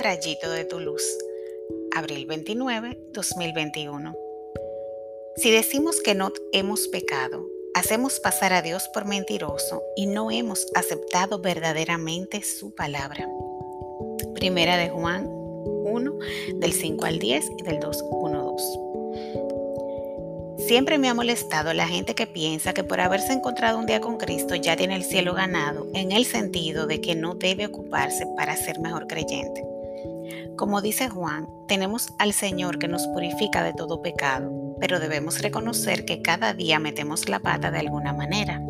rayito de tu luz. Abril 29, 2021. Si decimos que no hemos pecado, hacemos pasar a Dios por mentiroso y no hemos aceptado verdaderamente su palabra. Primera de Juan 1, del 5 al 10 y del 2, 1, 2. Siempre me ha molestado la gente que piensa que por haberse encontrado un día con Cristo ya tiene el cielo ganado, en el sentido de que no debe ocuparse para ser mejor creyente. Como dice Juan, tenemos al Señor que nos purifica de todo pecado, pero debemos reconocer que cada día metemos la pata de alguna manera.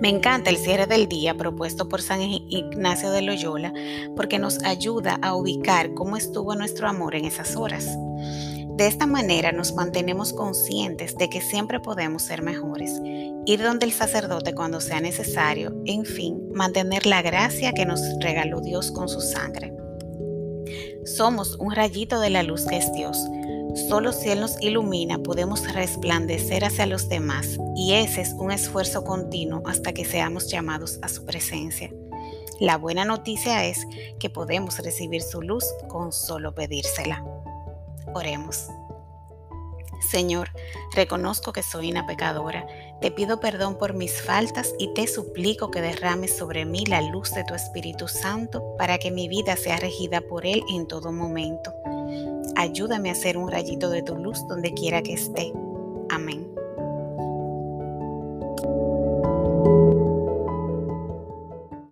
Me encanta el cierre del día propuesto por San Ignacio de Loyola porque nos ayuda a ubicar cómo estuvo nuestro amor en esas horas. De esta manera nos mantenemos conscientes de que siempre podemos ser mejores, ir donde el sacerdote cuando sea necesario, en fin, mantener la gracia que nos regaló Dios con su sangre. Somos un rayito de la luz que es Dios. Solo si Él nos ilumina podemos resplandecer hacia los demás y ese es un esfuerzo continuo hasta que seamos llamados a su presencia. La buena noticia es que podemos recibir su luz con solo pedírsela. Oremos. Señor, reconozco que soy una pecadora, te pido perdón por mis faltas y te suplico que derrames sobre mí la luz de tu Espíritu Santo para que mi vida sea regida por Él en todo momento. Ayúdame a ser un rayito de tu luz donde quiera que esté. Amén.